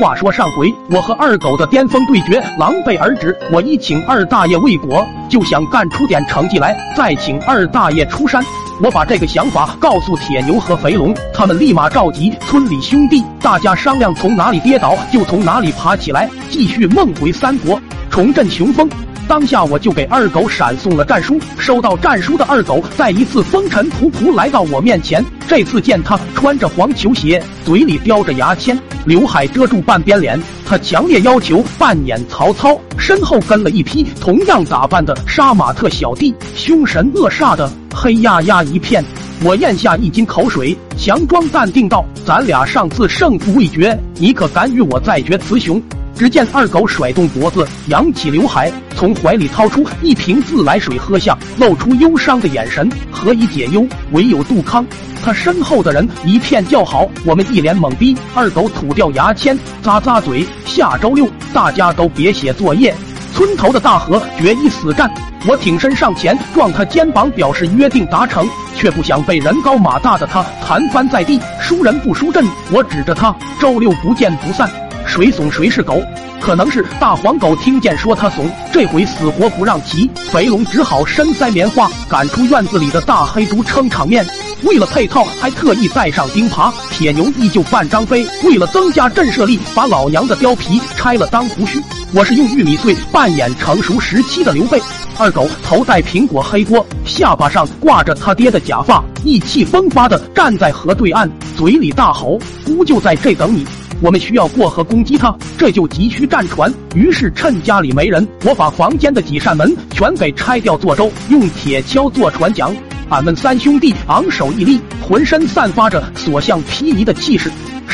话说上回我和二狗的巅峰对决狼狈而止，我一请二大爷未果，就想干出点成绩来，再请二大爷出山。我把这个想法告诉铁牛和肥龙，他们立马召集村里兄弟，大家商量从哪里跌倒就从哪里爬起来，继续梦回三国，重振雄风。当下我就给二狗闪送了战书，收到战书的二狗再一次风尘仆仆来到我面前。这次见他穿着黄球鞋，嘴里叼着牙签，刘海遮住半边脸，他强烈要求扮演曹操，身后跟了一批同样打扮的杀马特小弟，凶神恶煞的黑压压一片。我咽下一斤口水，强装淡定道：“咱俩上次胜负未决，你可敢与我再决雌雄？”只见二狗甩动脖子，扬起刘海，从怀里掏出一瓶自来水喝下，露出忧伤的眼神。何以解忧，唯有杜康。他身后的人一片叫好，我们一脸懵逼。二狗吐掉牙签，咂咂嘴。下周六大家都别写作业。村头的大河决一死战。我挺身上前撞他肩膀，表示约定达成，却不想被人高马大的他弹翻在地。输人不输阵，我指着他，周六不见不散。谁怂谁是狗？可能是大黄狗听见说他怂，这回死活不让骑。肥龙只好深塞棉花，赶出院子里的大黑猪撑场面。为了配套，还特意带上钉耙。铁牛依旧扮张飞，为了增加震慑力，把老娘的貂皮拆了当胡须。我是用玉米穗扮演成熟时期的刘备。二狗头戴苹果黑锅，下巴上挂着他爹的假发，意气风发的站在河对岸，嘴里大吼：“姑就在这等你。”我们需要过河攻击他，这就急需战船。于是趁家里没人，我把房间的几扇门全给拆掉做舟，用铁锹做船桨。俺们三兄弟昂首屹立，浑身散发着所向披靡的气势。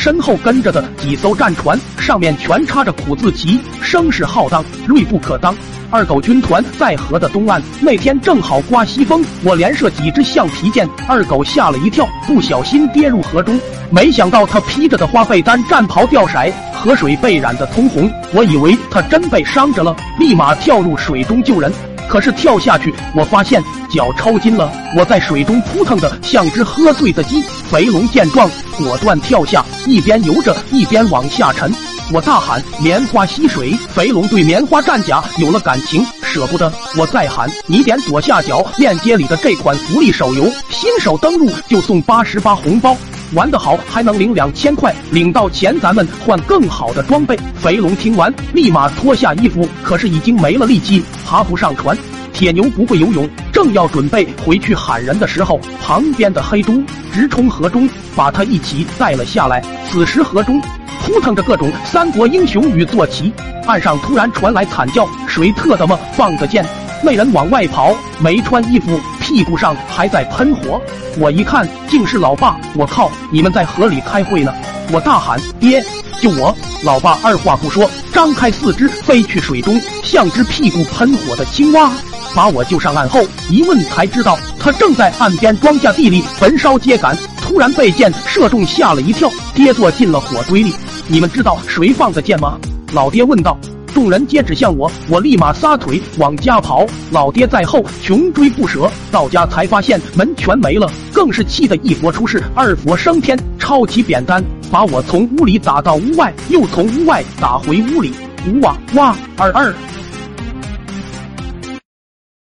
身后跟着的几艘战船，上面全插着苦字旗，声势浩荡，锐不可当。二狗军团在河的东岸，那天正好刮西风，我连射几支橡皮箭，二狗吓了一跳，不小心跌入河中。没想到他披着的花被单战袍掉色，河水被染得通红。我以为他真被伤着了，立马跳入水中救人。可是跳下去，我发现脚抽筋了。我在水中扑腾的像只喝醉的鸡。肥龙见状，果断跳下，一边游着一边往下沉。我大喊：“棉花吸水！”肥龙对棉花战甲有了感情，舍不得。我再喊：“你点左下角链接里的这款福利手游，新手登录就送八十八红包。”玩得好还能领两千块，领到钱咱们换更好的装备。肥龙听完，立马脱下衣服，可是已经没了力气，爬不上船。铁牛不会游泳，正要准备回去喊人的时候，旁边的黑猪直冲河中，把他一起带了下来。此时河中扑腾着各种三国英雄与坐骑，岸上突然传来惨叫：“谁特他妈放个箭？”那人往外跑，没穿衣服。屁股上还在喷火，我一看竟是老爸！我靠，你们在河里开会呢！我大喊：“爹，救我！”老爸二话不说，张开四肢飞去水中，像只屁股喷火的青蛙，把我救上岸后，一问才知道他正在岸边庄稼地里焚烧秸秆，突然被箭射中，吓了一跳，跌坐进了火堆里。你们知道谁放的箭吗？老爹问道。众人皆指向我，我立马撒腿往家跑，老爹在后穷追不舍。到家才发现门全没了，更是气得一佛出世，二佛升天，抄起扁担把我从屋里打到屋外，又从屋外打回屋里。呜哇哇，二二。